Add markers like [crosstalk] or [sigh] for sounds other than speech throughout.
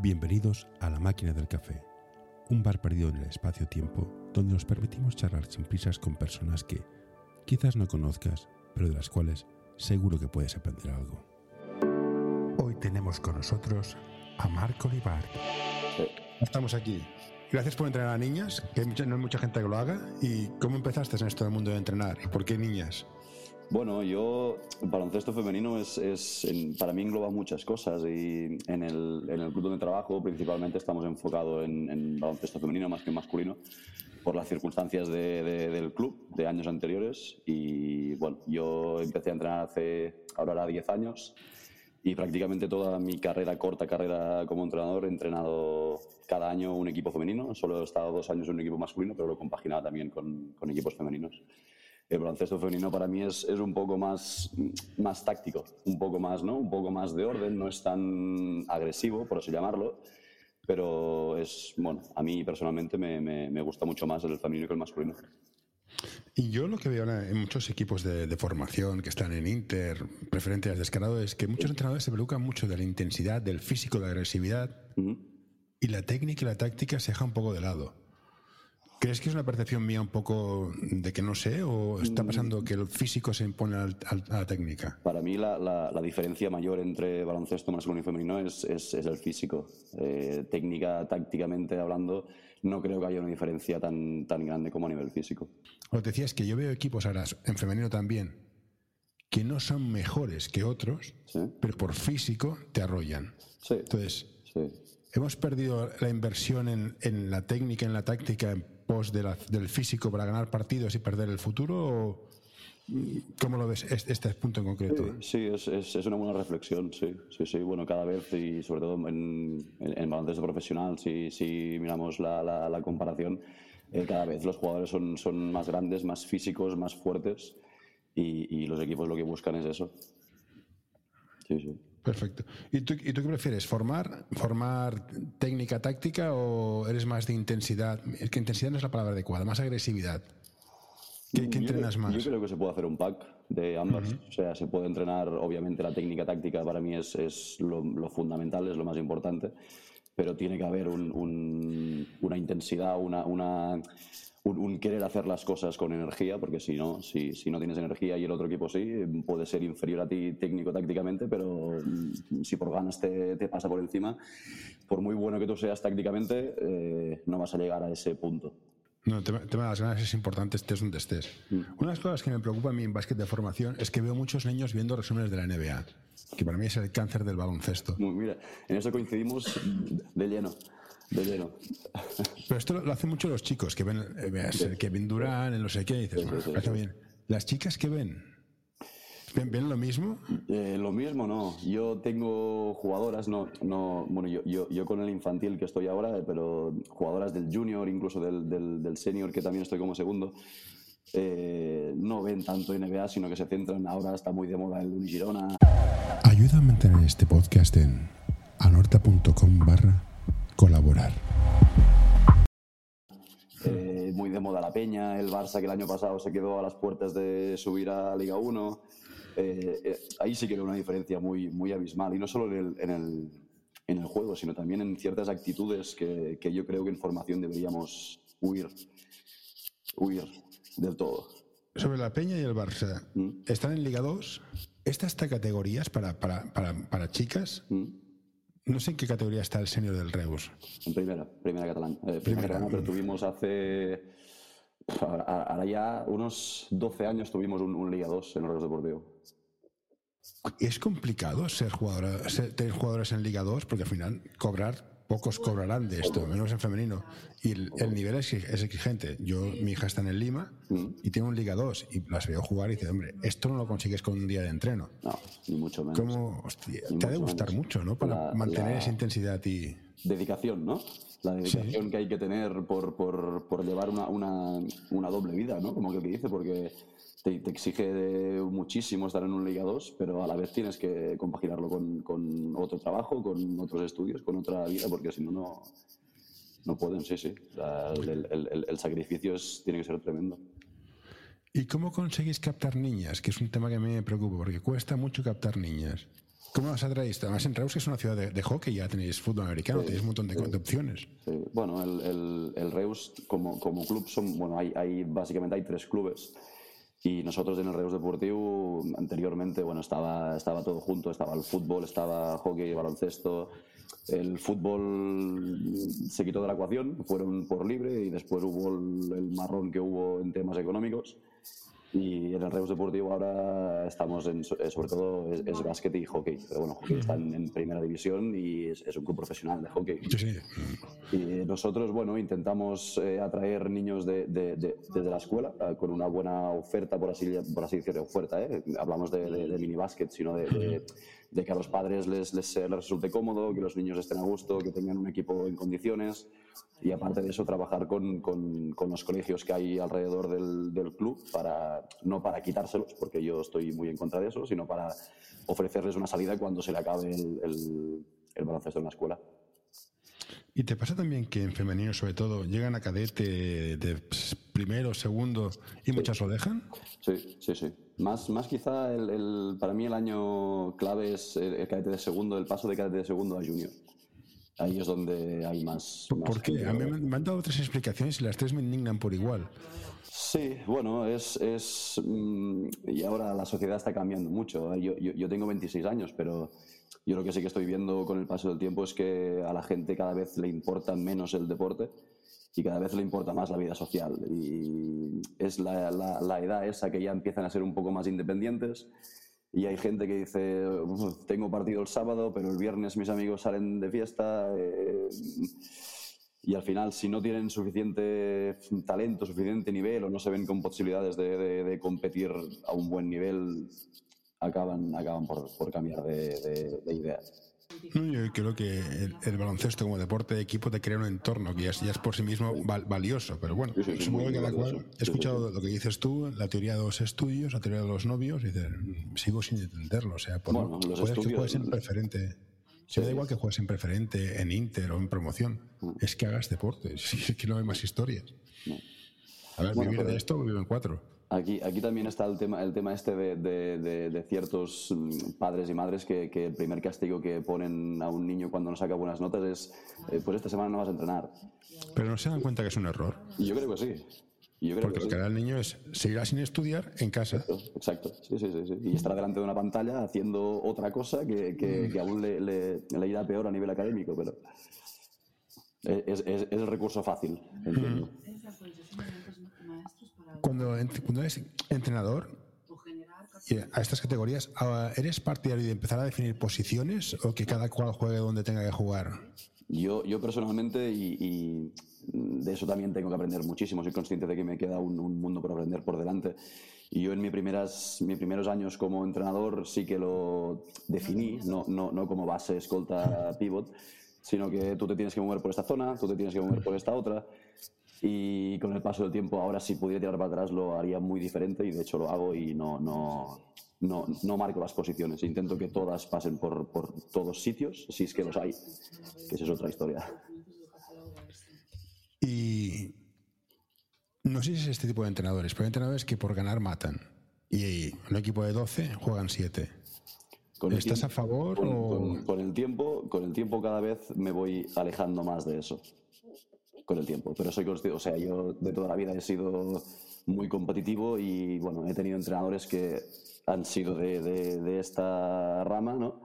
Bienvenidos a La Máquina del Café, un bar perdido en el espacio-tiempo donde nos permitimos charlar sin prisas con personas que quizás no conozcas, pero de las cuales seguro que puedes aprender algo. Hoy tenemos con nosotros a Marco Olivar. Estamos aquí. Gracias por entrenar a niñas, que no hay mucha gente que lo haga. ¿Y cómo empezaste en esto del mundo de entrenar? ¿Y por qué niñas? Bueno, yo, baloncesto femenino es, es en- para mí engloba muchas cosas y en el, en el club donde trabajo principalmente estamos enfocados en, en baloncesto femenino más que en masculino por las circunstancias de- de- del club de años anteriores y bueno, yo empecé a entrenar hace ahora hará 10 años y prácticamente toda mi carrera, corta carrera como entrenador, he entrenado cada año un equipo femenino, solo he estado dos años en un equipo masculino, pero lo he compaginado también con, con equipos femeninos el baloncesto femenino para mí es, es un poco más, más táctico, un poco más, ¿no? Un poco más de orden, no es tan agresivo, por así llamarlo, pero es, bueno, a mí personalmente me, me- me gusta mucho más el femenino que el masculino. Y yo lo que veo ahora en muchos equipos de, de formación que están en Inter, preferentes descarado, es que muchos entrenadores se preocupan mucho de la intensidad, del físico, de la agresividad, Ujú. y la técnica y la táctica se deja un poco de lado. ¿Crees que es una percepción mía un poco de que no sé o está pasando que el físico se impone a la técnica? Para mí la, la- la diferencia mayor entre baloncesto masculino y femenino es, es- es el físico. Eh, técnica, tácticamente hablando, no creo que haya una diferencia tan, tan grande como a nivel físico. Lo que decía es que yo veo equipos ahora, en femenino también, que no son mejores que otros, Sí. pero por físico te arrollan. Sí, Entonces, sí. ¿hemos perdido la inversión en, en la técnica, en la táctica, en pos de la- del físico para ganar partidos y perder el futuro? ¿O cómo lo ves este, punto en concreto? Sí, es, es, es una buena reflexión, sí, sí, sí. Bueno, cada vez y sobre todo en, en, en baloncesto profesional, si, si miramos la, la, la comparación, eh, cada vez los jugadores son, son más grandes, más físicos, más fuertes y, y los equipos lo que buscan es eso. Sí, sí. Perfecto. ¿Y tú, ¿Y tú qué prefieres? ¿Formar, ¿Formar técnica, táctica o eres más de intensidad? Es que intensidad no es la palabra adecuada, más agresividad. ¿Qué, entrenas creo- más? Yo creo que se puede hacer un pack de ambas. O sea, se puede entrenar, obviamente la técnica táctica para mí es, es lo, lo fundamental, es lo más importante, pero tiene que haber un- un- una intensidad, una, una- un, un querer hacer las cosas con energía, porque si no, si, si no tienes energía y el otro equipo sí, puede ser inferior a ti técnico-tácticamente, pero mm, si por ganas te, te pasa por encima, por muy bueno que tú seas tácticamente, eh, no vas a llegar a ese punto. No, el tema, el tema de las ganas es importante, estés donde estés. Mm. Una de las cosas que me preocupa a mí en básquet de formación es que veo muchos niños viendo resúmenes de la NBA, que para mí es el cáncer del baloncesto. Muy- Mira, en eso coincidimos de lleno, de lleno. Pero esto lo, hacen mucho los chicos, que ven eh, el Kevin Durant, el no sé qué, y dices, Sí, "Bueno, sí, parece sí. bien. Las chicas que ven, ven, ven lo mismo. Eh, lo mismo, no. Yo tengo jugadoras, no, no bueno, yo, yo, yo con el infantil que estoy ahora, pero jugadoras del junior, incluso del, del, del senior, que también estoy como segundo, eh, no ven tanto NBA, sino que se centran, ahora está muy de moda el Unigirona, Ayuda a mantener este podcast en anorta.com barra colaborar. Eh, muy de moda la Peña, el Barça que el año pasado se quedó a las puertas de subir a Liga 1. Eh, eh, ahí sí que veo una diferencia muy, muy abismal. Y no solo en el, en el, en el juego, sino también en ciertas actitudes que, que yo creo que en formación deberíamos huir, huir del todo. Sobre la Peña y el Barça, Mm. están en Liga 2. Estas categorías para, para, para, para chicas, ¿Mm? No sé en qué categoría está el senior del Reus. En primera, primera catalán. eh, primera Primera. catalana, pero tuvimos hace. Ahora, ya unos 12 años tuvimos un, un Liga 2 en el Reus Deportivo. Es complicado ser jugadora, ser- tener jugadores en Liga 2 porque al final cobrar, pocos cobrarán de esto, menos en femenino. Y el, el nivel es, es exigente. Yo, mi hija está en el Lima y tiene un Liga 2 y las veo jugar y dice, hombre, esto no lo consigues con un día de entreno. No, ni mucho menos. ¿Cómo? Hostia, Ni te ha de gustar menos. mucho, ¿no? Para La- mantener la- esa intensidad y... dedicación, ¿no? La dedicación que hay que tener por, por, por llevar una, una, una doble vida, ¿no? Como que dice, porque te, te exige de muchísimo estar en un Liga 2, pero a la vez tienes que compaginarlo con, con otro trabajo, con otros estudios, con otra vida, porque si no, no, no pueden, sí, sí. O sea, el, el- el- el sacrificio es- tiene que ser tremendo. ¿Y cómo conseguís captar niñas? Que es un tema que a mí me preocupa, porque cuesta mucho captar niñas. ¿Cómo os atraéis? Además, en Reus, que es una ciudad de, hockey, ya tenéis fútbol americano, tenéis un montón de, opciones. Bueno, el, el, Reus como, como, club son, bueno, hay, hay, básicamente hay tres clubes. Y nosotros en el Reus Deportivo, anteriormente, bueno, estaba, estaba todo junto, estaba el fútbol, estaba hockey, baloncesto. El fútbol se quitó de la ecuación, fueron por libre y después hubo el marrón que hubo en temas económicos. Y en el Reus Deportivo ahora estamos en, eh, sobre todo, es, básquet y hockey. Pero bueno, hockey está en, primera división y es, un club profesional de hockey. Y nosotros, bueno, intentamos eh, atraer niños de, desde la escuela eh, con una buena oferta, por así, por así decirlo, oferta, ¿eh? Hablamos de, de, mini básquet, sino de, que a los padres les, les, les resulte cómodo, que los niños estén a gusto, que tengan un equipo en condiciones y aparte de eso trabajar con, con, con los colegios que hay alrededor del, del, club para no para quitárselos porque yo estoy muy en contra de eso sino para ofrecerles una salida cuando se le acabe el, el, el baloncesto en la escuela. Y te pasa también que en femenino sobre todo llegan a cadete de primero segundo y muchas lo dejan sí sí sí. Más, más quizá el, para mí el año clave es el, cadete de segundo el paso de cadete de segundo a junior ahí es donde hay más. ¿Por, qué? A mí me han dado tres explicaciones y las tres me indignan por igual. Sí, bueno, es, es mm, y ahora la sociedad está cambiando mucho. Yo, yo, tengo 26 años, pero yo lo que sí que estoy viendo con el paso del tiempo es que a la gente cada vez le importa menos el deporte y cada vez le importa más la vida social. Y es la, la, la edad esa que ya empiezan a ser un poco más independientes y hay gente que dice, tengo partido el sábado, pero el viernes mis amigos salen de fiesta. Eh, y al final, si no tienen suficiente talento, suficiente nivel o no se ven con posibilidades de, de, competir a un buen nivel, acaban, acaban por, por cambiar de, de idea. Yo creo que el, baloncesto como deporte de equipo te crea un entorno que ya es, por sí mismo valioso, pero bueno, supongo que cual he escuchado lo que dices tú, la teoría de los estudios, la teoría de los novios, y sigo sin entenderlo. O sea, puedes que juegues en preferente. Si da igual que juegues en preferente, en Inter o en promoción, mm. es que hagas deporte, [laughs] es que no hay más historias. A ver, vivir de esto o vivir en cuatro. Aquí, aquí también está el tema, el tema este de, de, de, ciertos mm, padres y madres que, que, el primer castigo que ponen a un niño cuando no saca buenas notas es, eh, pues esta semana no vas a entrenar. Pero no se dan cuenta que es un error. Yo creo que sí. Yo creo Porque lo que hará el niño es seguirá sin estudiar en casa. Exacto, Sí, sí, sí, Y estará delante de una pantalla haciendo otra cosa que, que, que aún le, le, le, irá peor a nivel académico, pero es, es, es el recurso fácil, entiendo. Cuando, cuando eres entrenador a estas categorías, ah, ¿eres partidario de empezar a definir posiciones o que cada cual juegue donde tenga que jugar? Yo, yo personalmente, y, de eso también tengo que aprender muchísimo, soy consciente de que me queda un, mundo por aprender por delante. Y yo en mis, primeras, mis primeros años como entrenador sí que lo definí, no, no, no como base, escolta, pivot, sino que tú te tienes que mover por esta zona, tú te tienes que mover por esta otra. Y con el paso del tiempo, ahora si pudiera tirar para atrás lo haría muy diferente y de hecho lo hago y no, no, no, no marco las posiciones. Intento que todas pasen por, por todos sitios, si es que los hay, que esa es otra historia. Y no sé si es este tipo de entrenadores, pero hay entrenadores que por ganar matan. Y un equipo de 12 juegan 7. ¿Estás a favor? o... con, el tiempo, con el tiempo cada vez me voy alejando más de eso con el tiempo. Pero soy consciente, o sea, yo de toda la vida he sido muy competitivo y bueno, he tenido entrenadores que han sido de, de, esta rama, ¿no?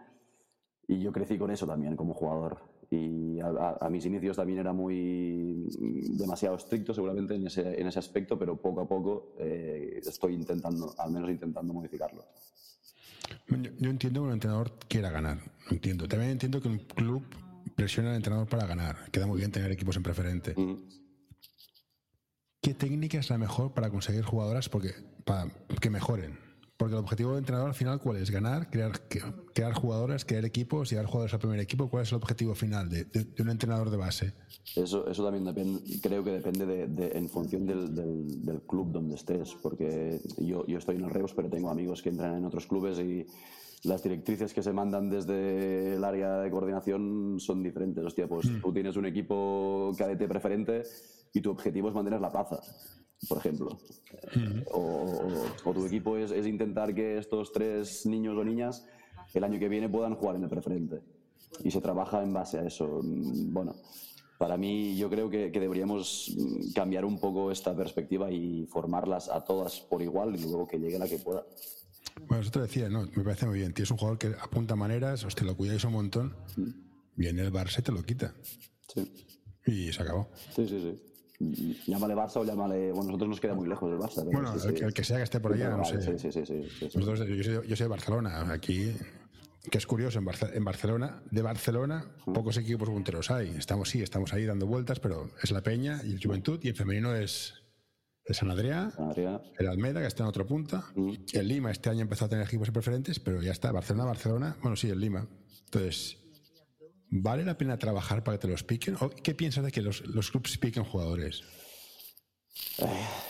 Y yo crecí con eso también como jugador. Y a, mis inicios también era muy demasiado estricto seguramente en ese, en ese aspecto, pero poco a poco eh, estoy intentando, al menos intentando modificarlo. Yo, yo, entiendo que un entrenador quiera ganar, entiendo. También entiendo que un club presiona al entrenador para ganar. Queda muy bien tener equipos en preferente. ¿Qué técnica es la mejor para conseguir jugadoras porque, para que mejoren? Porque el objetivo del entrenador al final, ¿cuál es? Ganar, crear, crear jugadoras, crear equipos, llegar jugadores al primer equipo. ¿Cuál es el objetivo final de, un entrenador de base? Eso, eso también depende, creo que depende de, en función del, del, club donde estés. Porque yo, yo estoy en el Reus, pero tengo amigos que entran en otros clubes y las directrices que se mandan desde el área de coordinación son diferentes. Hostia, pues mm. tú tienes un equipo cadete preferente y tu objetivo es mantener la plaza, por ejemplo. Mm. o, tu equipo es, intentar que estos tres niños o niñas el año que viene puedan jugar en el preferente. Y se trabaja en base a eso. Bueno, para mí yo creo que, deberíamos mm, cambiar un poco esta perspectiva y formarlas a todas por igual y luego que llegue la que pueda. Bueno, te decía, no, me parece muy bien. Tienes un jugador que apunta maneras, os te lo cuidáis un montón, mm. viene el Barça y te lo quita. Sí. Y se acabó. Sí, sí, sí. Llámale Barça o llámale. Bueno, nosotros nos queda muy lejos del Barça. Bueno, el, que sea que esté por allá, no sé. Sí, sí, sí. yo, soy, yo, soy, de Barcelona. Aquí, que es curioso, en, en Barcelona, de Barcelona, pocos equipos punteros hay. Estamos, sí, estamos ahí dando vueltas, pero es la Peña y el Juventud, y el femenino es, el San Adrián, el Almeda, que está en otra punta. Mm. El Lima este año empezó a tener equipos preferentes, pero ya está. Barcelona, Barcelona. Bueno, sí, el Lima. Entonces, ¿vale la pena trabajar para que te los piquen? ¿O qué piensas de que los, los clubes piquen jugadores?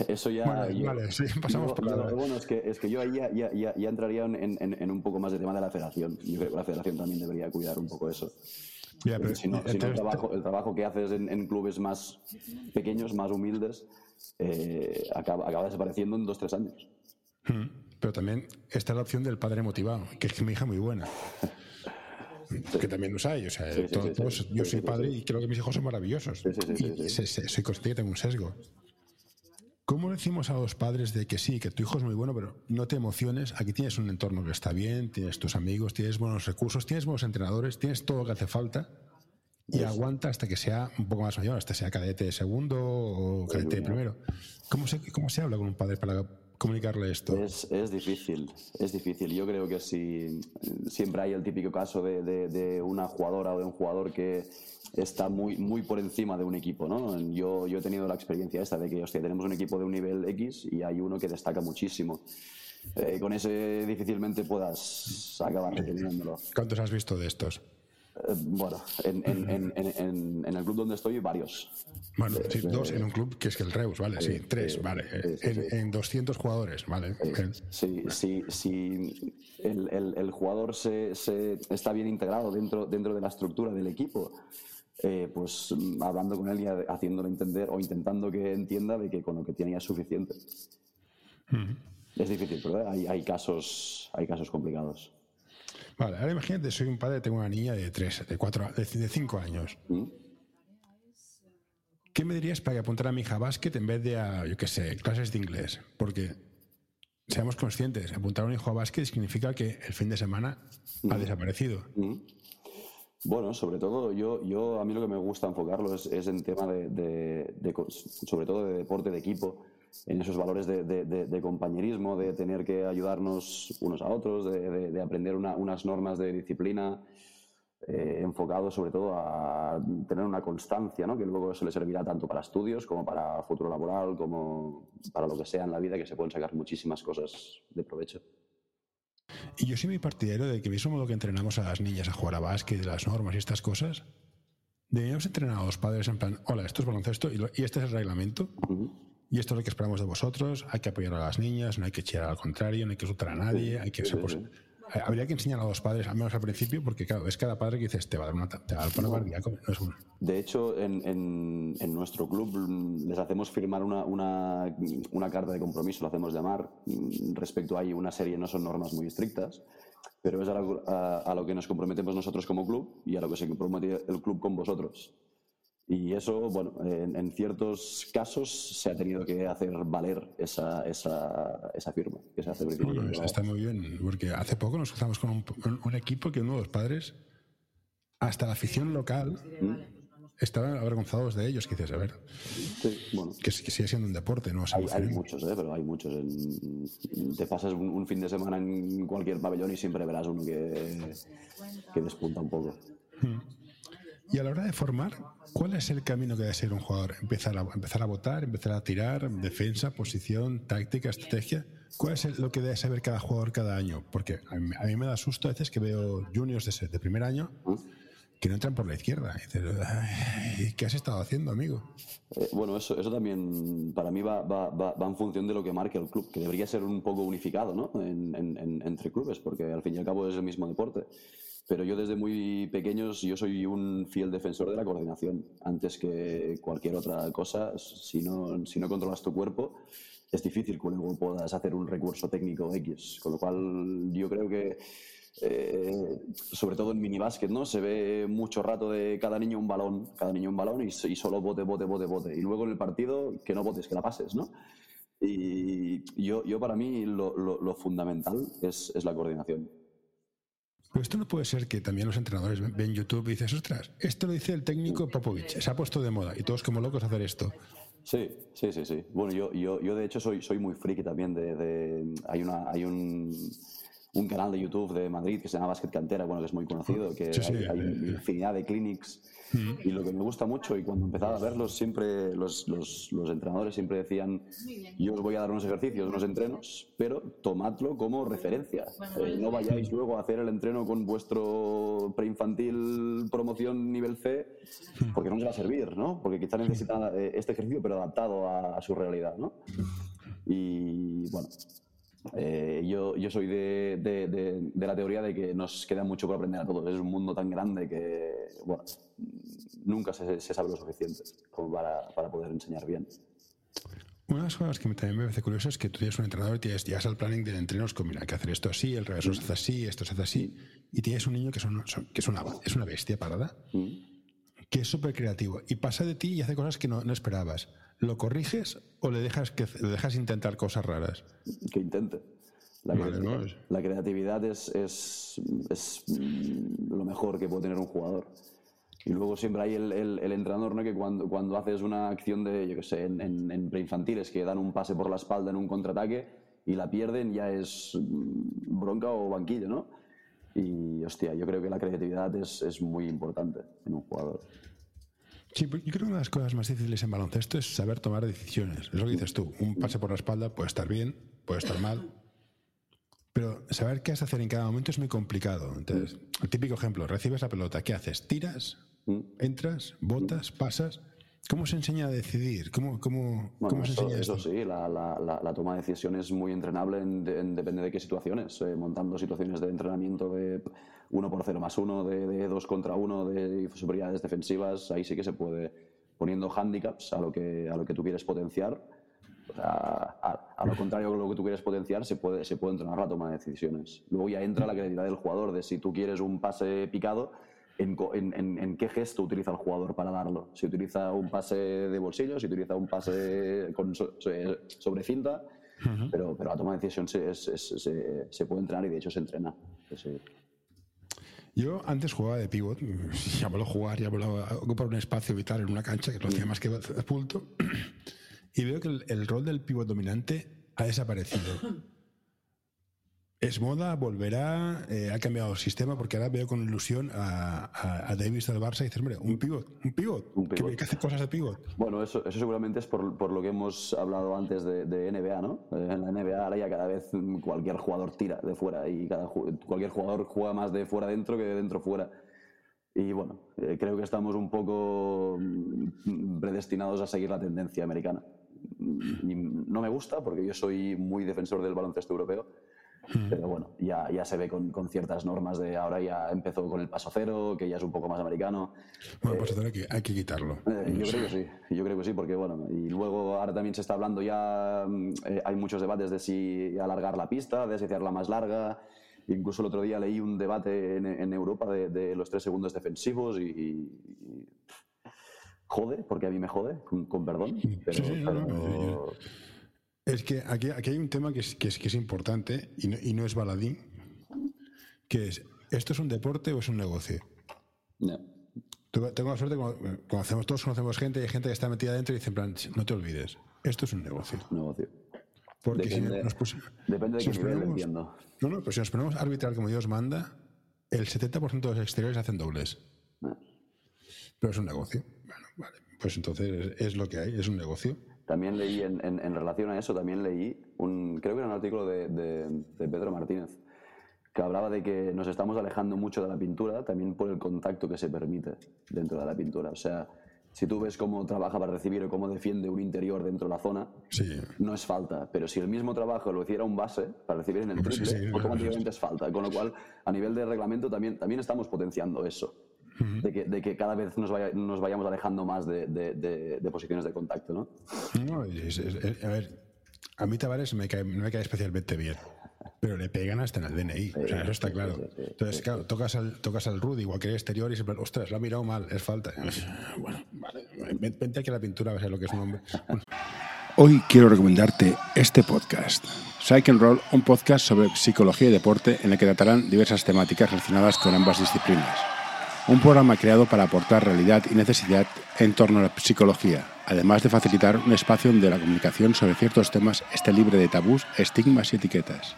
Eso ya. Vale, sí, pasamos por la. Bueno, es que, es que yo ahí ya, ya, ya, entraría en, en, en, un poco más de tema de la federación. Yo creo que la federación también debería cuidar un poco eso. Pero, si no, el, trabajo, el, trabajo, que haces en, clubes más pequeños, más humildes, eh, acaba, acaba, desapareciendo en dos tres años. Hmm, pero también está la opción del padre motivado, que es que mi hija muy buena. que también los hay. O sea, todos, yo soy padre y creo que mis hijos son maravillosos. y soy consciente que tengo un sesgo. ¿Cómo decimos a los padres de que sí, que tu hijo es muy bueno, pero no te emociones? Aquí tienes un entorno que está bien, tienes tus amigos, tienes buenos recursos, tienes buenos entrenadores, tienes todo lo que hace falta y aguanta hasta que sea un poco más mayor, hasta sea cadete segundo o cadete primero. ¿Cómo se, ¿Cómo se habla con un padre para comunicarle esto? Es, es difícil, es difícil. Yo creo que si siempre hay el típico caso de, de, una jugadora o de un jugador que está muy, muy por encima de un equipo. ¿no? Yo, yo he tenido la experiencia esta de que hostia, tenemos un equipo de un nivel X y hay uno que destaca muchísimo. Eh, con ese difícilmente puedas acabar reteniéndolo. ¿Cuántos has visto de estos? Eh, bueno, en, en, en, en, el club donde estoy, varios. Bueno, sí, dos en un club que es que el Reus, ¿vale? Sí, tres, vale. en, 200 jugadores, ¿vale? Sí, sí, sí. El, el, el, jugador se, se, está bien integrado dentro, dentro de la estructura del equipo. Eh, pues hablando con él y haciéndolo entender o intentando que entienda de que con lo que tiene ya es suficiente. Es difícil, pero hay, hay, casos, hay casos complicados. Vale, ahora imagínate, soy un padre, tengo una niña de tres, de cuatro, de, cinco años. ¿Mm? ¿Qué me dirías para apuntar a mi hija a básquet en vez de a, yo qué sé, clases de inglés? Porque seamos conscientes, apuntar a un hijo a básquet significa que el fin de semana ha ¿Mm? desaparecido. ¿Mm? Bueno, sobre todo yo, yo a mí lo que me gusta enfocarlo es, en tema de, de, sobre todo de deporte de equipo en esos valores de, compañerismo, de tener que ayudarnos unos a otros, de, aprender unas normas de disciplina, eh, enfocado sobre todo a tener una constancia, ¿no? que luego eso le servirá tanto para estudios como para futuro laboral, como para lo que sea en la vida, que se pueden sacar muchísimas cosas de provecho. Y yo soy muy partidario de que, mismo modo que entrenamos a las niñas a jugar a básquet, las normas y estas cosas, deberíamos entrenar a los padres en plan, hola, esto es baloncesto y, este es el reglamento. Y esto es lo que esperamos de vosotros. Hay que apoyar a las niñas, no hay que echar al contrario, no hay que insultar a nadie. Hay que, habría que enseñar a los padres, al menos al principio, porque claro, es cada padre que dices, te va a dar una, te va a dar una no es. De hecho, en, en, nuestro club les hacemos firmar una, una, una, carta de compromiso, lo hacemos llamar, respecto a ahí una serie, no son normas muy estrictas, pero es a lo, a lo que nos comprometemos nosotros como club y a lo que se compromete el club con vosotros. Y eso, bueno, en, ciertos casos se ha tenido que hacer valer esa, esa, esa firma que se hace bueno, Está muy bien, porque hace poco nos cruzamos con un, un, equipo que uno de los padres, hasta la afición local, ¿Mm? estaban avergonzados de ellos, quizás, a ver. Sí, bueno. Que, sigue siendo un deporte, ¿no? hay, hay, muchos, ¿eh? pero hay muchos. te pasas un, fin de semana en cualquier pabellón y siempre verás uno que, que despunta un poco. Mm. Y a la hora de formar, ¿cuál es el camino que debe ser un jugador? ¿Empezar a, empezar a votar, empezar a tirar, defensa, posición, táctica, estrategia? ¿Cuál es lo que debe saber cada jugador cada año? Porque a mí, me da susto a veces que veo juniors de, primer año que no entran por la izquierda. ¿qué has estado haciendo, amigo? Eh, bueno, eso, eso también para mí va, va, va, en función de lo que marque el club, que debería ser un poco unificado ¿no? entre clubes, porque al fin y al cabo es el mismo deporte. Pero yo desde muy pequeños, yo soy un fiel defensor de la coordinación. Antes que cualquier otra cosa, si no, si no controlas tu cuerpo, es difícil que luego puedas hacer un recurso técnico X. Con lo cual, yo creo que eh, sobre todo en minibásquet, ¿no? Se ve mucho rato de cada niño un balón, cada niño un balón y, y solo bote, bote, bote, bote. Y luego en el partido, que no botes, que la pases, ¿no? Y yo, yo para mí lo, lo, lo fundamental es, es, la coordinación. Pero esto no puede ser que también los entrenadores ven YouTube y dices, ostras, esto lo dice el técnico Popovich, se ha puesto de moda y todos como locos hacer esto. Sí, sí, sí, sí. Bueno, yo, yo, yo de hecho soy, soy muy friki también de, de hay una, hay un un canal de YouTube de Madrid que se llama Basket Cantera, bueno, que es muy conocido, que hay, infinidad de clinics. Y lo que me gusta mucho, y cuando empezaba a verlos, siempre los, los, los, entrenadores siempre decían, yo os voy a dar unos ejercicios, unos entrenos, pero tomadlo como referencia. Eh, no vayáis luego a hacer el entreno con vuestro preinfantil promoción nivel C, porque no os va a servir, ¿no? Porque quizá necesita eh, este ejercicio, pero adaptado a, a su realidad, ¿no? Y bueno, eh, yo, yo, soy de, de, de, de, la teoría de que nos queda mucho por aprender a todos. Es un mundo tan grande que, bueno, nunca se, se sabe lo suficiente como para, para, poder enseñar bien. Una de las cosas que también me parece curioso es que tú tienes un entrenador y tienes, llegas al planning del entrenos con, mira, hay que hacer esto así, el reverso mm. se hace así, esto se hace así, y tienes un niño que, son, son, que es, una, es una bestia parada, mm. Que es súper creativo, y pasa de ti y hace cosas que no, no esperabas. ¿Lo corriges o le dejas, que, le dejas intentar cosas raras? Que intente. La, vale, creatividad, no, es... la creatividad es, es, es, lo mejor que puede tener un jugador. Y luego siempre hay el, el, el entrenador ¿no? que cuando, cuando, haces una acción de, yo qué sé, en, en, en, preinfantiles, que dan un pase por la espalda en un contraataque y la pierden, ya es bronca o banquillo, ¿no? Y hostia, yo creo que la creatividad es, es muy importante en un jugador. Sí, yo creo que una de las cosas más difíciles en baloncesto es saber tomar decisiones. Es lo que dices tú. Un pase por la espalda puede estar bien, puede estar mal. Pero saber qué has de hacer en cada momento es muy complicado. Entonces, el típico ejemplo, recibes la pelota, ¿qué haces? ¿Tiras? ¿Entras? ¿Botas? ¿Pasas? ¿Cómo se enseña a decidir? ¿Cómo, cómo, bueno, cómo se eso, enseña eso esto? sí, la, la, la, toma de decisiones es muy entrenable en, en, depende de qué situaciones. Eh, montando situaciones de entrenamiento de uno por cero más uno, de, de dos contra uno, de superioridades defensivas, ahí sí que se puede poniendo handicaps a lo que, a lo que tú quieres potenciar. O sea, a, a, lo contrario de lo que tú quieres potenciar, se puede, se puede entrenar la toma de decisiones. Luego ya entra la creatividad del jugador, de si tú quieres un pase picado, en, en, en, qué gesto utiliza el jugador para darlo. Si utiliza un pase de bolsillo, si utiliza un pase con, sobre cinta, uh -huh. pero, pero la toma de decisión se, se, se, se, puede entrenar y de hecho se entrena. Yo antes jugaba de pivot, [laughs] llámalo jugar, llámalo ocupar un espacio vital en una cancha, que lo hacía más que pulto, y veo que el, el rol del pivot dominante ha desaparecido. [coughs] es moda, volverá, eh, ha cambiado el sistema porque ahora veo con ilusión a, a, a Davis del Barça y dices, hombre, un pivot, un pivot, un pivot. Que, que, hace cosas de pivot. Bueno, eso, eso seguramente es por, por, lo que hemos hablado antes de, de, NBA, ¿no? En la NBA ahora ya cada vez cualquier jugador tira de fuera y cada, cualquier jugador juega más de fuera dentro que de dentro fuera. Y bueno, eh, creo que estamos un poco mm, predestinados a seguir la tendencia americana. Y no me gusta porque yo soy muy defensor del baloncesto europeo pero bueno, ya, ya se ve con, con, ciertas normas de ahora ya empezó con el paso cero, que ya es un poco más americano. Bueno, paso cero hay que, hay que quitarlo. Eh, yo creo que sí, yo creo que sí, porque bueno, y luego ahora también se está hablando ya, eh, hay muchos debates de si alargar la pista, de si hacerla más larga. Incluso el otro día leí un debate en, en Europa de, de, los tres segundos defensivos y, y, jode, porque a mí me jode, con, con perdón. Pero, sí, sí, pero, no, es que aquí, aquí, hay un tema que es, que es, que es importante y no, y no, es baladí, que es, ¿esto es un deporte o es un negocio? No. Tengo la suerte, cuando conocemos, todos conocemos gente, hay gente que está metida dentro y dice, en plan, no te olvides, esto es un negocio. Negocio. Porque depende, si nos pus, depende de si qué nivel ponemos, entiendo. No, no, pero si nos ponemos a arbitrar como Dios manda, el 70% de los exteriores hacen dobles. No. Pero es un negocio. Bueno, vale. Pues entonces es, es lo que hay, es un negocio. También leí, en, en, en, relación a eso, también leí, un, creo que era un artículo de, de, de, Pedro Martínez, que hablaba de que nos estamos alejando mucho de la pintura también por el contacto que se permite dentro de la pintura. O sea, si tú ves cómo trabaja para recibir o cómo defiende un interior dentro de la zona, sí. no es falta. Pero si el mismo trabajo lo hiciera un base para recibir en el triple, sí, sí, automáticamente es falta. Con lo cual, a nivel de reglamento también, también estamos potenciando eso. Uh -huh. de, que, de, que, cada vez nos, vaya, nos vayamos alejando más de, de, de, de, posiciones de contacto, ¿no? No, es, es, a ver, a mí Tavares me cae, no me cae especialmente bien. pero le pegan hasta en el DNI. o sea, eso está claro. Entonces, claro, tocas al, tocas al Rudy, cualquier exterior, y siempre, ostras, lo ha mirado mal, es falta. Bueno, vale, vente aquí a la pintura a ver lo que es un hombre. Hoy quiero recomendarte este podcast. Psych and Roll, un podcast sobre psicología y deporte en el que tratarán diversas temáticas relacionadas con ambas disciplinas. Un programa creado para aportar realidad y necesidad en torno a la psicología, además de facilitar un espacio donde la comunicación sobre ciertos temas esté libre de tabús, estigmas y etiquetas.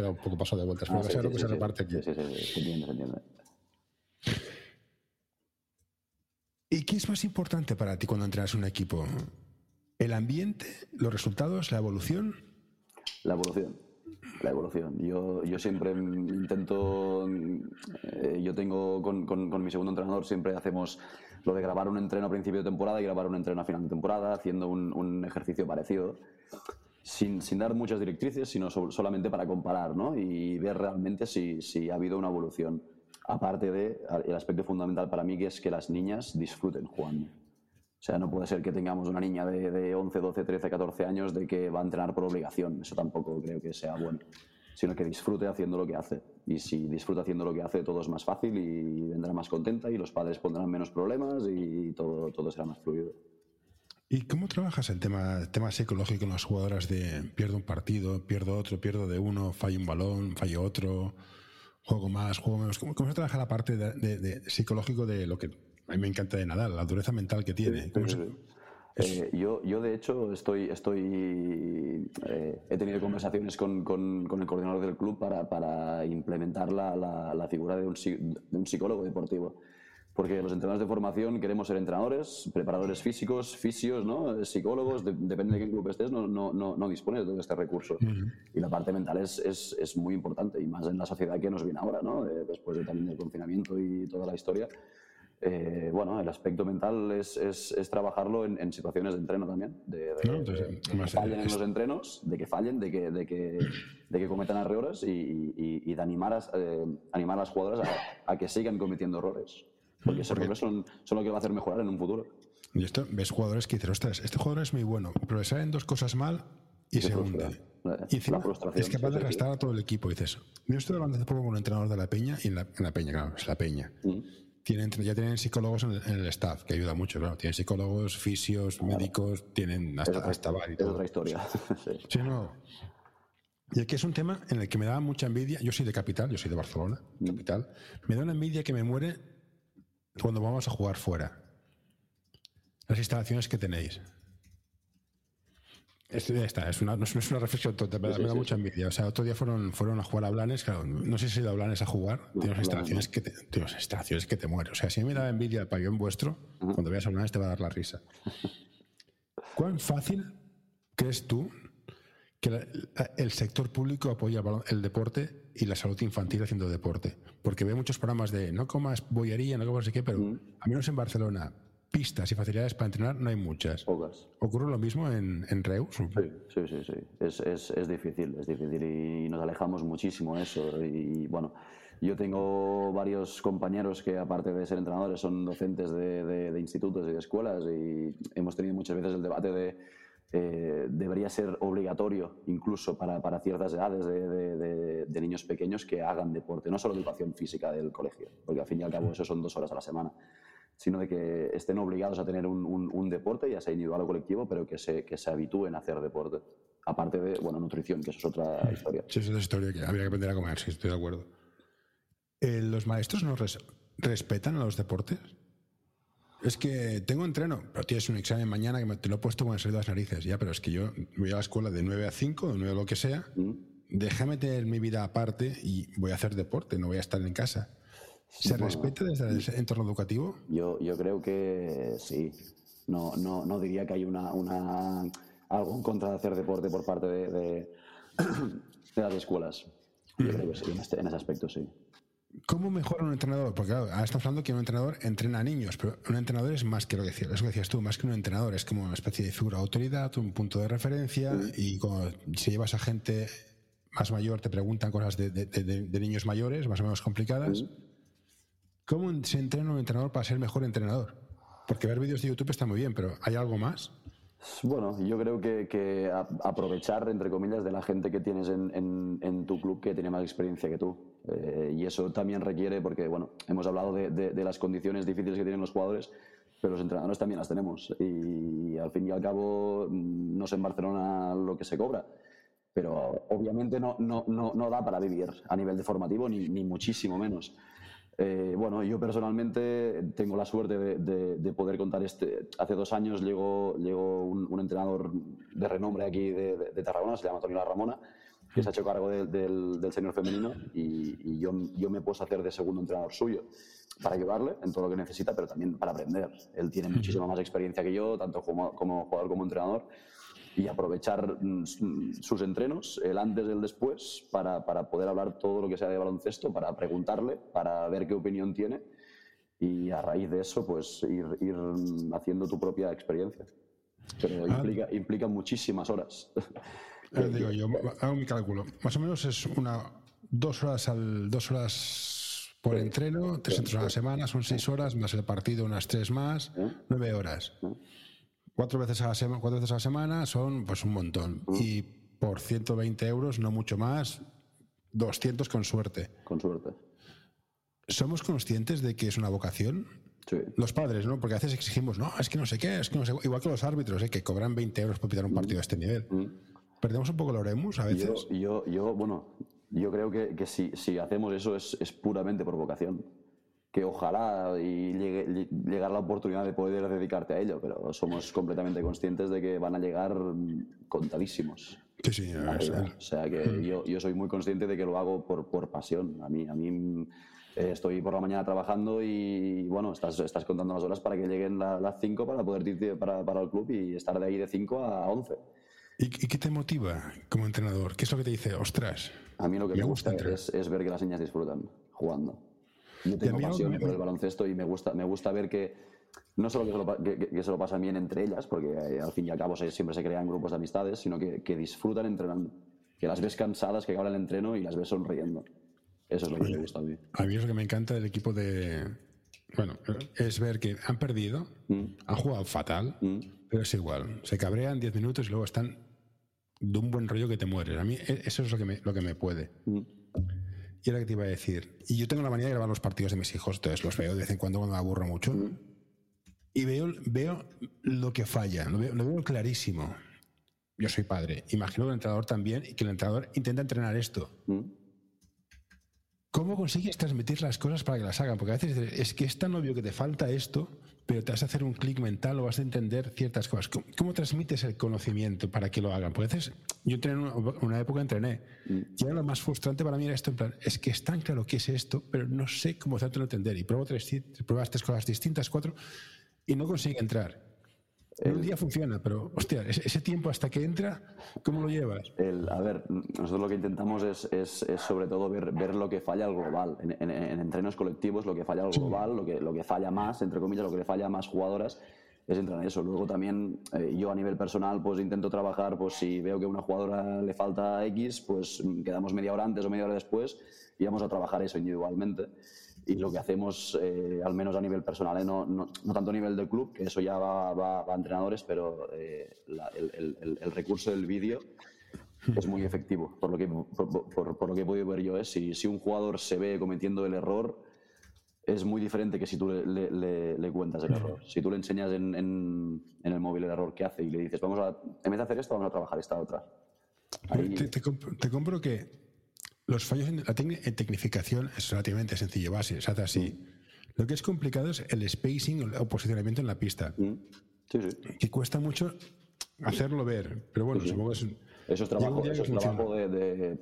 Quedado un poco paso de vueltas, pero Ah, sí, lo sí, que sí, se sí. reparte aquí. Sí. ¿Y qué es más importante para ti cuando entrenas un equipo? ¿El ambiente, los resultados, la evolución? La evolución. La evolución. Yo, yo siempre intento. eh, yo tengo con, con- con mi segundo entrenador, siempre hacemos lo de grabar un entreno a principio de temporada y grabar un entreno a final de temporada, haciendo un, un ejercicio parecido, sin, sin dar muchas directrices, sino sol- solamente para comparar ¿no? y ver realmente si, si ha habido una evolución. Aparte de el aspecto fundamental para mí, que es que las niñas disfruten jugando. O sea, no puede ser que tengamos una niña de, de 11, 12, 13, 14 años de que va a entrenar por obligación. Eso tampoco creo que sea bueno. Sino que disfrute haciendo lo que hace. Y si disfruta haciendo lo que hace, todo es más fácil y vendrá más contenta y los padres pondrán menos problemas y todo, todo será más fluido. ¿Y cómo trabajas el tema, el tema psicológico en las jugadoras de pierdo un partido, pierdo otro, pierdo de uno, fallo un balón, fallo otro, juego más, juego menos? ¿Cómo, cómo se trabaja la parte de, de- de psicológico de lo que a mí me encanta de Nadal, la dureza mental que tiene? ¿Cómo se- Eh, yo, yo, de hecho, estoy, estoy, eh, he tenido conversaciones con, con- con el coordinador del club para, para implementar la, la- la figura un, de un psicólogo deportivo. Porque los entrenadores de formación queremos ser entrenadores, preparadores físicos, fisios, ¿no? psicólogos, de- depende de qué club estés, no, no, no, no dispones de todo este recurso. Y la parte mental es, es, es muy importante, y más en la sociedad que nos viene ahora, ¿no? Eh, después de, también del confinamiento y toda la historia. Eh, bueno, el aspecto mental es, es, es trabajarlo en, en situaciones de entreno también, de, de- No, entonces, de- que fallen en es- los entrenos, de que fallen, de que, de que, de que cometan errores y, y- y de animar a, eh, animar a las jugadoras a, a que sigan cometiendo errores. Porque esos errores son, son lo que va a hacer mejorar en un futuro. Y esto, ves jugadores que dices, ostras, este jugador es muy bueno, pero le salen dos cosas mal y Se se hunde. La- Y encima es capaz de arrastrar a todo el equipo. Y dices, yo estoy hablando hace poco con un entrenador de la Peña, y en la, en la Peña, claro, es la Peña. Mm. Tienen, ya tienen psicólogos en el, en el staff, que ayuda mucho, claro. Tienen psicólogos, fisios, médicos, tienen Es hasta, otra, hasta bar y es todo. otra historia. [laughs] Sí. Sí, no. Y aquí es un tema en el que me da mucha envidia. Yo soy de Capital, yo soy de Barcelona, Mm. Capital. Me da una envidia que me muere cuando vamos a jugar fuera. Las instalaciones que tenéis. Esto ya está, es una, no es no una reflexión tonta, pero Sí, me da sí, mucha sí. envidia. O sea, otro día fueron, fueron a jugar a Blanes, claro, no sé si he ido a Blanes a jugar, tiene unas Blanes instalaciones, que te, tiene unas instalaciones que te mueren. O sea, si a mí me da envidia el pabellón vuestro, cuando veas a Blanes te va a dar la risa. ¿Cuán fácil crees tú que la- el sector público apoya el deporte y la salud infantil haciendo deporte? Porque veo muchos programas de no comas bollería, no comas sé qué, pero a menos en Barcelona, pistas y facilidades para entrenar no hay muchas. Pocas. ¿Ocurre lo mismo en, en Reus? Sí, sí, sí, sí. Es, es, es difícil, es difícil y nos alejamos muchísimo de eso. Y bueno, yo tengo varios compañeros que aparte de ser entrenadores son docentes de, de- de institutos y de escuelas y hemos tenido muchas veces el debate de eh, debería ser obligatorio incluso para, para ciertas edades de, de- de- de niños pequeños que hagan deporte, no solo educación física del colegio, porque al fin y al cabo eso son dos horas a la semana sino de que estén obligados a tener un, un- un deporte, ya sea individual o colectivo, pero que se, que se habitúen a hacer deporte. Aparte de, bueno, nutrición, que eso es otra historia. Sí, es otra historia que habría que aprender a comer, sí, estoy de acuerdo. Eh, ¿Los maestros no res- respetan a los deportes? Es que tengo entreno, pero tienes un examen mañana que me- te lo he puesto con el salido de las narices. Ya, pero es que yo voy a la escuela de 9 a 5, de 9 a lo que sea. Déjame tener mi vida aparte y voy a hacer deporte, no voy a estar en casa. ¿Se respeta desde el entorno educativo? Yo, yo creo que sí. No, no, no diría que hay una, una, algo en contra de hacer deporte por parte de, de, [clears throat] de las escuelas. Yo creo que sí, en, este, en ese aspecto sí. ¿Cómo mejora un entrenador? Porque claro, ahora estamos hablando que un entrenador entrena a niños, pero un entrenador es más que lo que decías, es lo que decías tú, más que un entrenador, es como una especie de figura de autoridad, un punto de referencia, y cuando, si llevas a gente más mayor, te preguntan cosas de, de- de- de niños mayores, más o menos complicadas. ¿Cómo se entrena un entrenador para ser mejor entrenador? Porque ver vídeos de YouTube está muy bien, pero ¿hay algo más? Bueno, yo creo que, que aprovechar, entre comillas, de la gente que tienes en, en- en tu club que tiene más experiencia que tú. Eh, y eso también requiere, porque, bueno, hemos hablado de, de- de las condiciones difíciles que tienen los jugadores, pero los entrenadores también las tenemos. Y al fin y al cabo, mm, no sé en Barcelona lo que se cobra. Pero obviamente no, no, no, no da para vivir a nivel de formativo, ni, ni muchísimo menos. Eh, bueno, yo personalmente tengo la suerte de, de- de poder contar este. Hace dos años llegó, llegó un, un entrenador de renombre aquí de- de Tarragona, se llama Antonio La Ramona, que se ha hecho cargo de- del, del senior femenino y, y yo, yo me puedo hacer de segundo entrenador suyo para ayudarle en todo lo que necesita, pero también para aprender. Él tiene muchísima más experiencia que yo, tanto como, como jugador como entrenador y aprovechar mm, s- sus entrenos, el antes y el después, para, para poder hablar todo lo que sea de baloncesto, para preguntarle, para ver qué opinión tiene y a raíz de eso, pues ir, ir mm, haciendo tu propia experiencia. Pero implica, implica muchísimas horas. [laughs] Eh, digo yo, hago mi cálculo. Más o menos es una dos horas al dos horas por entreno, tres entrenos a la semana, son seis horas, más el partido unas tres más, nueve horas. Cuatro veces a la semana, cuatro veces a la semana son pues un montón. Y por 120 euros, no mucho más, 200 con suerte. Con suerte. ¿Somos conscientes de que es una vocación? Sí. Los padres, ¿no? Porque a veces exigimos, no, es que no sé qué, es que no sé. Igual que los árbitros, ¿eh? que cobran 20 euros por pitar un partido a este nivel. Perdemos un poco el oremus a Yo, veces. yo, yo, bueno, yo creo que, que si, si hacemos eso es, es puramente por vocación. Que ojalá y llegue, lle- llegar la oportunidad de poder dedicarte a ello, pero somos completamente conscientes de que van a llegar contadísimos. Sí, sí, verdad. O sea que yo, yo soy muy consciente de que lo hago por, por pasión. A mí, a mí eh, estoy por la mañana trabajando y bueno, estás, estás contando las horas para que lleguen la- las 5 para poder irte para, para el club y estar de ahí de 5 a 11. ¿Y, qué te motiva como entrenador? ¿Qué es lo que te dice? Ostras, A mí lo que Me me, gusta gusta, es, es ver que las niñas disfrutan jugando. Yo tengo pasión por el baloncesto y me gusta, me gusta ver que no solo que se, lo, que, que- se lo pasan bien entre ellas, porque eh, al fin y al cabo se- siempre se crean grupos de amistades, sino que, que disfrutan entrenando. Que las ves cansadas, que acaban el entreno y las ves sonriendo. Eso es lo que me gusta a mí. a mí es lo que me encanta del equipo de. Bueno, es ver que han perdido, han jugado fatal, pero es igual. Se cabrean 10 minutos y luego están de un buen rollo que te mueres. A mí e- eso es lo que me, lo que me puede. Y era que te iba a decir. Y yo tengo la manía de grabar los partidos de mis hijos, entonces los veo de vez en cuando cuando me aburro mucho. Y veo, veo lo que falla, lo veo, lo veo clarísimo. Yo soy padre, imagino que el entrenador también y que el entrenador intenta entrenar esto. ¿Cómo consigues transmitir las cosas para que las hagan? Porque a veces es que es tan obvio que te falta esto, pero te vas a hacer un clic mental o vas a entender ciertas cosas. ¿Cómo, cómo transmites el conocimiento para que lo hagan? Porque a veces, yo en una, una época entrené, y era lo más frustrante para mí era esto, en plan, es que es tan claro que es esto, pero no sé cómo hacértelo entender. Y pruebo tres, pruebas tres cosas distintas, cuatro, y no consigue entrar. En un día funciona, pero, hostia, ese, tiempo hasta que entra, ¿cómo lo llevas? El, a ver, nosotros lo que intentamos es, es- es sobre todo ver, ver lo que falla al global. En, en- en entrenos colectivos, lo que falla al global, lo que, lo que falla más, entre comillas, lo que le falla a más jugadoras, es entrenar eso. Luego también eh, yo a nivel personal pues intento trabajar, pues si veo que a una jugadora le falta X, pues quedamos media hora antes o media hora después y vamos a trabajar eso individualmente. Y lo que hacemos, eh, al menos a nivel personal, eh, no, no- no tanto a nivel del club, que eso ya va, va- va a entrenadores, pero eh, la- el, el- el- recurso del vídeo es muy efectivo. Por lo que, por, por- por lo que he podido ver yo, es si, si un jugador se ve cometiendo el error, es muy diferente que si tú le, le- le- le cuentas el error. Si tú le enseñas en, en- en el móvil el error que hace y le dices, vamos a, en vez de hacer esto, vamos a trabajar esta otra. Ahí- Te, te te compro que los fallos en la en tecnificación es relativamente sencillo, base, se hace así. Lo que es complicado es el spacing o posicionamiento en la pista, Mm. Sí, sí. que cuesta mucho hacerlo ver. Pero bueno, supongo que es. un- Eso es trabajo, día eso que es funciona. trabajo de, de-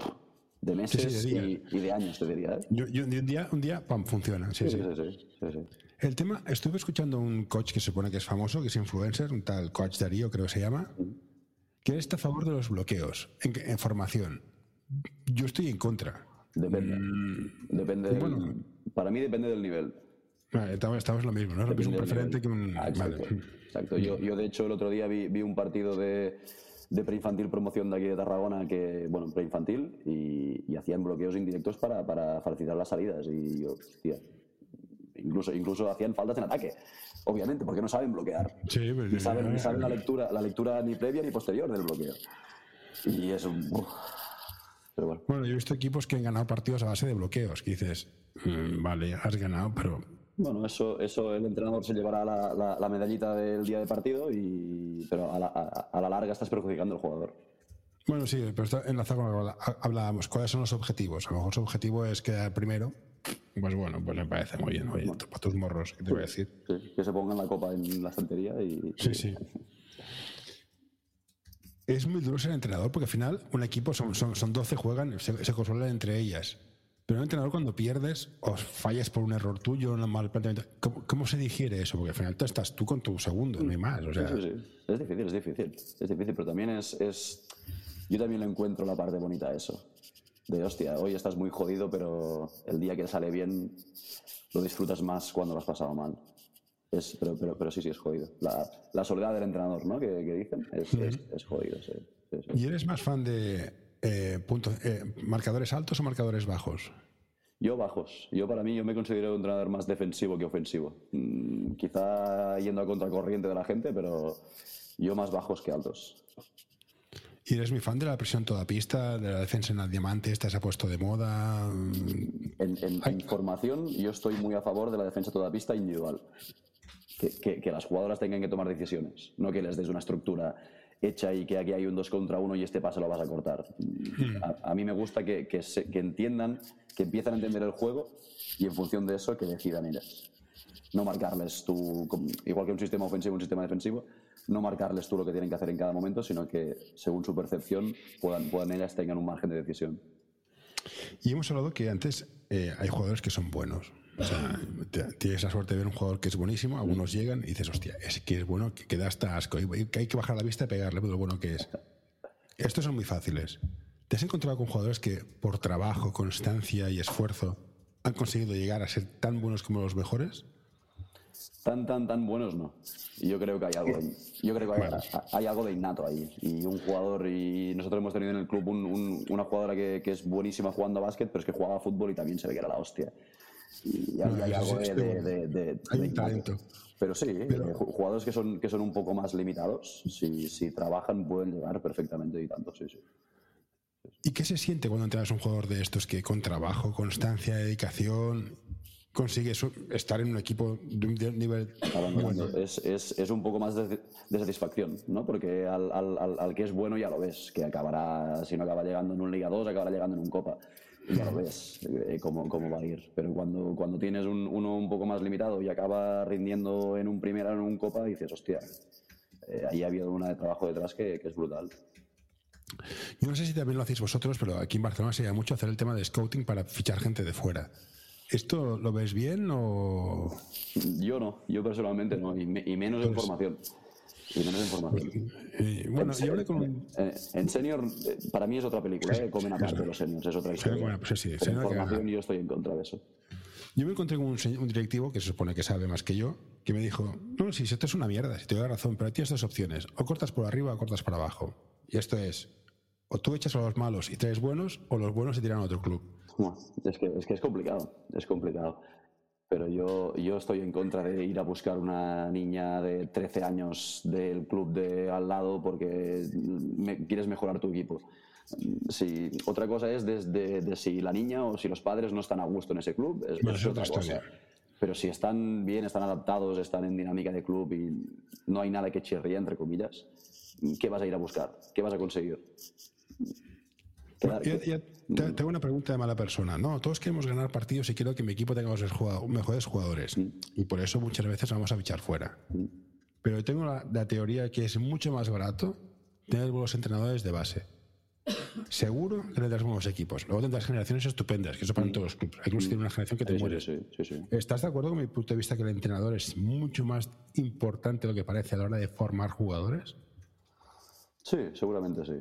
de meses Sí, sí, y, y de años, te diría. ¿eh? Yo, yo- de un día, un día, pam, funciona. Sí, Sí, sí. sí, sí, sí, sí. El tema, estuve escuchando un coach que se supone que es famoso, que es influencer, un tal coach Darío, creo que se llama, ¿Quién está a favor de los bloqueos en, en formación? Yo estoy en contra. Depende. Mm, depende del- bueno. para mí depende del nivel. Vale, estamos, estamos lo mismo, ¿no? Es lo mismo un Depende preferente que un. Ah, exacto. vale. exacto. Yo, yo, de hecho, el otro día vi, vi un partido de, de preinfantil promoción de aquí de Tarragona, que, bueno, preinfantil, y, y hacían bloqueos indirectos para, para facilitar las salidas. Y yo, hostia, incluso, incluso hacían faltas en ataque, obviamente, porque no saben bloquear. Sí, pues, Ni saben, eh, ni saben la lectura, la lectura ni previa ni posterior del bloqueo. Y es un. Pero bueno. Bueno, yo he visto equipos que han ganado partidos a base de bloqueos, que dices, mm, vale, has ganado, pero Bueno, eso, eso el entrenador se llevará la, la- la medallita del día de partido, y, pero a la, a- a la larga estás perjudicando al jugador. Bueno, sí, pero está enlazado con lo que hablábamos. ¿Cuáles son los objetivos? A lo mejor su objetivo es quedar primero. Pues bueno, pues me parece muy bien. Oye, para tus morros, ¿qué te voy a decir? Sí, que se pongan la copa en la estantería y. Sí, sí. [laughs] Es muy duro ser entrenador porque al final un equipo son, son, son 12, juegan, se, se controlan entre ellas. Pero un entrenador cuando pierdes o fallas por un error tuyo, un mal planteamiento, ¿cómo, cómo se digiere eso? Porque al final tú estás tú con tu segundo, no hay más. O sea, Sí, sí, sí. Es difícil, es difícil. Es difícil, pero también es, es. Yo también le encuentro la parte bonita a eso. De hostia, hoy estás muy jodido, pero el día que sale bien lo disfrutas más cuando lo has pasado mal. Es, pero, pero, pero sí, sí, es jodido. La, la soledad del entrenador, ¿no? Que, que dicen, es, es, es jodido, sí. Sí, sí. ¿Y eres más fan de eh, puntos, eh, marcadores altos o marcadores bajos? Yo bajos. Yo para mí yo me considero un entrenador más defensivo que ofensivo. Mm, quizá yendo a contracorriente de la gente, pero yo más bajos que altos. ¿Y eres muy fan de la presión toda pista, de la defensa en el diamante? ¿Esta se ha puesto de moda? En, en- en formación yo estoy muy a favor de la defensa toda pista individual. Que, que- que las jugadoras tengan que tomar decisiones, no que les des una estructura hecha y que aquí hay un 2 contra 1 y este pase lo vas a cortar. A, a mí me gusta que, que se- que entiendan, que empiezan a entender el juego y en función de eso que decidan ellas. No marcarles tú, igual que un sistema ofensivo, un sistema defensivo, no marcarles tú lo que tienen que hacer en cada momento, sino que según su percepción puedan, puedan ellas tengan un margen de decisión. Y hemos hablado que antes eh, hay jugadores que son buenos. O sea, tienes la suerte de ver un jugador que es buenísimo, algunos llegan y dices, hostia, es que es bueno, que, da hasta asco, y que hay que bajar la vista y pegarle, pero lo bueno que es. Estos son muy fáciles. ¿Te has encontrado con jugadores que por trabajo, constancia y esfuerzo han conseguido llegar a ser tan buenos como los mejores? Tan, tan, tan buenos no. Y yo creo que hay algo, yo creo que hay, hay algo de innato ahí. Y un jugador, y nosotros hemos tenido en el club un- un- una jugadora que, que es buenísima jugando a básquet, pero es que jugaba a fútbol y también se ve que era la hostia. Y hay, algo de, de- hay de talento. Pero sí, eh, ju- jugadores que son, que son un poco más limitados, si, si trabajan pueden llegar perfectamente y tanto, sí, sí. ¿Y qué se siente cuando entras a un jugador de estos que con trabajo, constancia, dedicación, consigues estar en un equipo de un nivel bueno? Es, es, es un poco más de, de satisfacción, ¿no? Porque al, al, al, al que es bueno ya lo ves, que acabará, si no acaba llegando en un Liga 2, acabará llegando en un Copa. Ya lo ves eh, cómo, cómo va a ir. Pero cuando, cuando tienes un, uno un poco más limitado y acaba rindiendo en un primera, en un Copa, dices, hostia, eh, ahí ha habido una de trabajo detrás que, que es brutal. Yo no sé si también lo hacéis vosotros, pero aquí en Barcelona se llama mucho hacer el tema de scouting para fichar gente de fuera. ¿Esto lo ves bien o...? Yo no, yo personalmente no, y, me- y menos en formación. Y menos en formación. Eh, bueno, yo hablé con un... Eh, en senior, eh, para mí es otra película, eh, comen aparte los seniors, es otra historia. bueno, pues sí, Pero en senior que yo estoy en contra de eso. Yo me encontré con un, un directivo que se supone que sabe más que yo, que me dijo, no, si esto es una mierda, si te doy la razón, pero tienes dos opciones, o cortas por arriba o cortas por abajo. Y esto es, o tú echas a los malos y traes buenos, o los buenos se tiran a otro club. Bueno, es, que, es que es complicado, es complicado. Pero yo, yo estoy en contra de ir a buscar una niña de 13 años del club de al lado porque me- quieres mejorar tu equipo. Si, otra cosa es desde de si la niña o si los padres no están a gusto en ese club, es, Bueno, es otra cosa. Pero si están bien, están adaptados, están en dinámica de club y no hay nada que chirría, entre comillas, ¿qué vas a ir a buscar? ¿Qué vas a conseguir? Quedar- Yo- yo te- tengo una pregunta de mala persona. No, todos queremos ganar partidos y quiero que mi equipo tenga los mejores jugadores. Y por eso muchas veces vamos a fichar fuera. Pero tengo la, la teoría que es mucho más barato tener buenos entrenadores de base. Seguro que tendrás buenos equipos. Luego tendrás generaciones estupendas, que eso para todos los clubes. Hay clubes que tienen una generación que te Sí, sí. ¿Estás de acuerdo con mi punto de vista que el entrenador es mucho más importante de lo que parece a la hora de formar jugadores? Sí, seguramente sí.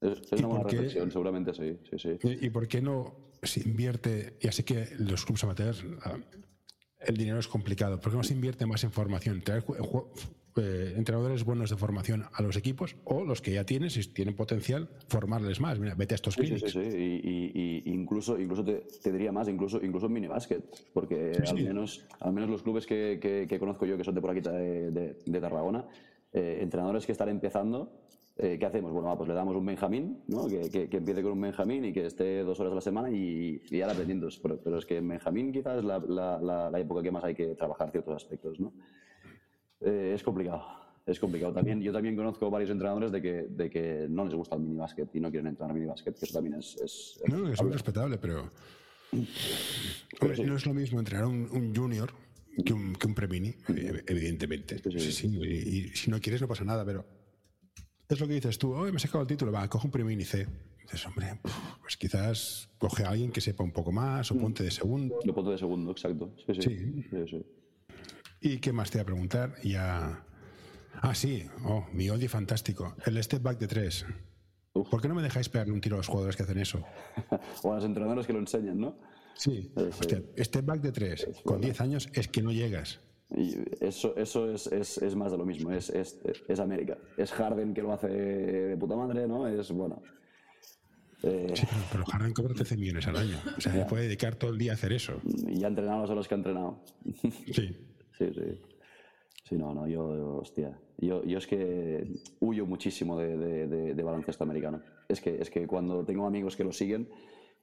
Es, una buena reflexión, seguramente sí. sí, sí. ¿Y, por qué no se invierte? Ya sé que los clubes amateurs ah, el dinero es complicado. ¿Por qué no se invierte más en formación? Traer eh, entrenadores buenos de formación a los equipos o los que ya tienen, si tienen potencial, formarles más. Mira, vete a estos sí, Sí, sí, Y, incluso, incluso te, diría más, incluso, incluso en minibásquet, porque al, Menos, al menos los clubes que, conozco yo, que son de por aquí de, Tarragona, eh, entrenadores que están empezando, eh, ¿qué hacemos? Bueno, pues le damos un Benjamín, ¿no? que, empiece con un Benjamín y que esté dos horas a la semana y, y ya aprendiendo. Pero, pero, es que en Benjamín quizás es la, la, la, época que más hay que trabajar ciertos aspectos. ¿no? Eh, es complicado. Es complicado. También, yo también conozco varios entrenadores de que, de que no les gusta el minibásquet y no quieren entrenar minibásquet, que eso también es... es, no, es muy respetable, pero... No es lo mismo entrenar un, un junior que un, que un premini, evidentemente. Sí, sí, y, si no quieres no pasa nada, pero es lo que dices tú, hoy me he sacado el título, va, coge un premini C. dices, hombre, pues quizás coge a alguien que sepa un poco más o mm. ponte de segundo. Lo ponte de segundo, exacto. sí. sí. sí ¿Y qué más te voy a preguntar? Ya. Ah, sí. Oh, mi oldie fantástico. El step back de tres. ¿Por qué no me dejáis pegarle un tiro a los jugadores que hacen eso? [laughs] o a los entrenadores que lo enseñan, ¿no? Sí. Hostia, step back de tres. con 10 años es que no llegas. Y eso, eso es, es, es, más de lo mismo, es, es, América. Es Harden que lo hace de puta madre, ¿no? Es bueno. Eh, sí, pero, Harden cobra 13 millones al año. O sea, se puede dedicar todo el día a hacer eso. Y ha entrenado a los que ha entrenado. [laughs] Sí. Sí, sí. Sí, no, no, yo, hostia. Yo, yo es que huyo muchísimo de, de, baloncesto americano. Es que, es que cuando tengo amigos que lo siguen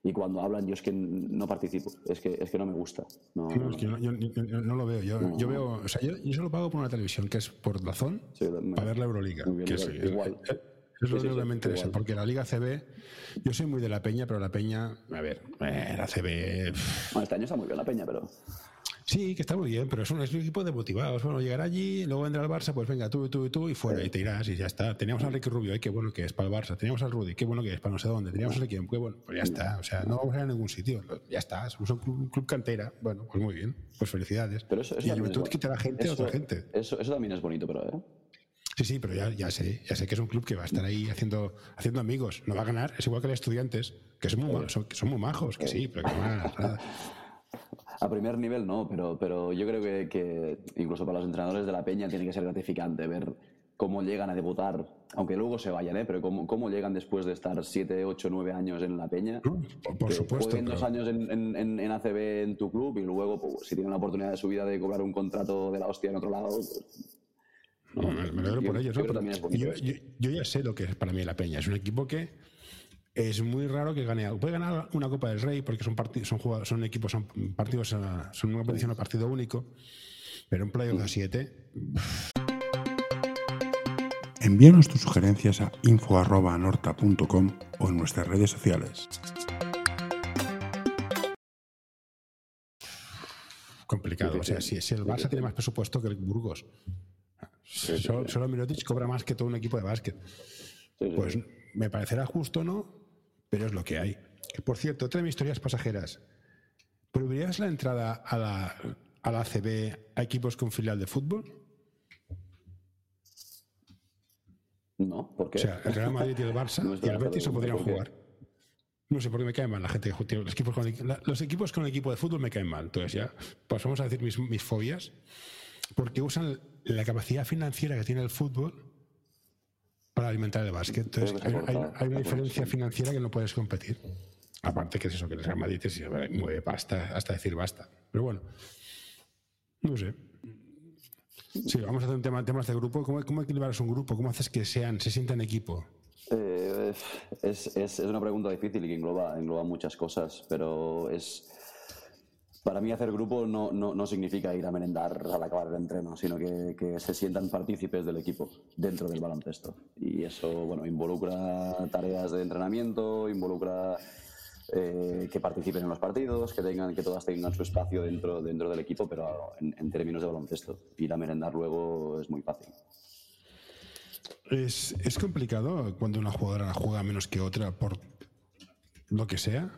y cuando hablan, yo es que no participo. Es que, es que no me gusta. No, es que yo, no lo veo. Yo, yo veo, o sea, yo, yo, solo pago por una televisión que es por Dazón para ver la Euroliga. que es, igual. Es, lo que me interesa, porque la Liga CB, yo soy muy de la Peña, pero la Peña, a ver, eh, la CB. Bueno, este año está muy bien la Peña, pero. Sí, que está muy bien, pero es un, equipo de motivados. Bueno, llegar allí, luego vendrá el Barça, pues venga, tú, tú y tú, y fuera, y te irás, y ya está. Teníamos a Ricky Rubio, qué bueno que es para el Barça. Teníamos al Rudy, qué bueno que es para no sé dónde. Teníamos al equipo, qué bueno, pues ya está. O sea, no vamos a ir a ningún sitio. Ya está, somos un club, cantera. Bueno, pues muy bien, pues felicidades. Pero eso, y el Juventud quita la gente a otra gente. Eso, eso también es bonito, pero, ¿eh? Sí, sí, pero ya, ya sé, ya sé que es un club que va a estar ahí haciendo, haciendo amigos. No va a ganar, es igual que los estudiantes, que son muy, son, que son muy majos, que sí, pero que no van a ganar nada. A primer nivel no, pero, pero yo creo que, que, incluso para los entrenadores de la Peña tiene que ser gratificante ver cómo llegan a debutar, aunque luego se vayan, ¿eh? pero cómo, cómo llegan después de estar 7, 8, 9 años en la Peña. por, supuesto. Jueguen dos años en, en, en, ACB en tu club y luego, pues, si tienen la oportunidad de su vida de cobrar un contrato de la hostia en otro lado. Pues, no, me, alegro por ellos. yo, yo, ya sé lo que es para mí la Peña. Es un equipo que es muy raro que gane algo. Puede ganar una Copa del Rey porque son, son, son equipos, son partidos, son una competición a partido único, pero un playoff a 7. Envíanos tus sugerencias a info.norta.com o en nuestras redes sociales. Complicado. O sea, si, el Barça tiene más presupuesto que el Burgos, solo, solo Mirotic cobra más que todo un equipo de básquet. Pues me parecerá justo, ¿no? Pero es lo que hay. Por cierto, otra de mis historias pasajeras. ¿Prohibirías la entrada a la, a la ACB a equipos con filial de fútbol? No, porque. O sea, el Real Madrid y el [laughs] Barça y el Betis se podrían jugar. No sé por qué me cae mal la gente que los equipos con, los equipos con el equipo de fútbol me caen mal. Entonces ya, pues vamos a decir mis, mis fobias, porque usan la capacidad financiera que tiene el fútbol para alimentar el básquet. Entonces, hay, una diferencia financiera que no puedes competir. Aparte que es eso, que el Real Madrid se mueve pasta hasta decir basta. Pero bueno, no sé. Sí, vamos a hacer un tema, temas de grupo. ¿Cómo, cómo equilibras un grupo? ¿Cómo haces que sean, se sientan equipo? Eh, es, es, es, una pregunta difícil y que engloba, engloba muchas cosas, pero es para mí hacer grupo no, no, no, significa ir a merendar al acabar el entreno, sino que, que, se sientan partícipes del equipo dentro del baloncesto. Y eso, bueno, involucra tareas de entrenamiento, involucra eh, que participen en los partidos, que tengan, que todas tengan su espacio dentro, dentro del equipo, pero en, en términos de baloncesto. Ir a merendar luego es muy fácil. Es, es complicado cuando una jugadora juega menos que otra por lo que sea.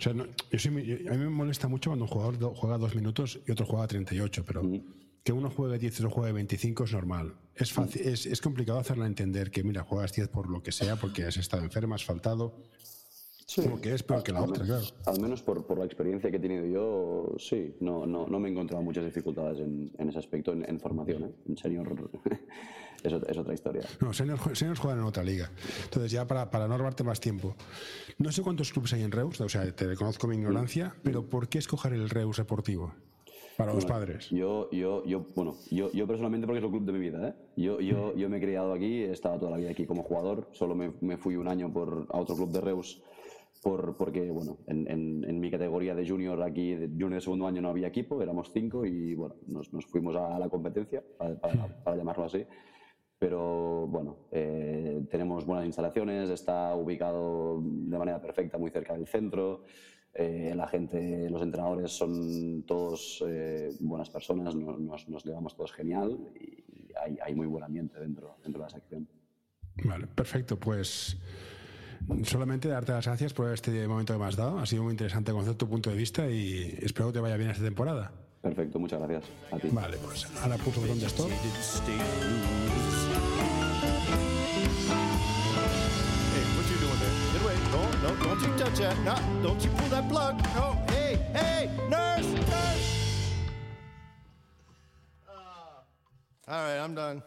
O sea, a mí me molesta mucho cuando un jugador juega dos minutos y otro juega 38, pero que uno juegue 10 y otro juegue 25 es normal. Es, fácil, es, es complicado hacerla entender que, mira, juegas 10 por lo que sea, porque has estado enferma, has faltado. Sí. Como que es peor que la Al otra, menos- claro. Al menos por, por la experiencia que he tenido yo, sí, no, no, no me he encontrado muchas dificultades en, en ese aspecto, en, en formación. ¿eh? En senior [laughs] es, es otra historia. No, seniors, jue- seniors juegan en otra liga. Entonces, ya para, para no robarte más tiempo, no sé cuántos clubes hay en Reus, o sea, te reconozco mi ignorancia, pero ¿por qué escoger el Reus Deportivo? Para los padres. Yo, yo, yo, bueno, yo, yo personalmente porque es el club de mi vida, ¿eh? Yo, yo, yo me he criado aquí, he estado toda la vida aquí como jugador, solo me, me fui un año por, a otro club de Reus por, porque, bueno, en, en, en mi categoría de junior aquí, de junior de segundo año no había equipo, éramos cinco y, bueno, nos, nos fuimos a la competencia, para, para- para llamarlo así. Pero bueno, eh, tenemos buenas instalaciones, está ubicado de manera perfecta muy cerca del centro. eh, la gente, los entrenadores son todos eh, buenas personas, no- nos, nos llevamos todos genial y hay, hay muy buen ambiente dentro, dentro de la sección. Vale, perfecto. Pues solamente darte las gracias por este momento que me has dado. Ha sido muy interesante conocer tu punto de vista y espero que te vaya bien esta temporada. Perfecto, muchas gracias a ti. Vale, pues ahora pulso el botón de stop. Hey, what you doing there? Get away. No, no, don't you touch that. No, don't you pull that plug. No, hey, hey, nurse, nurse. All right, I'm done.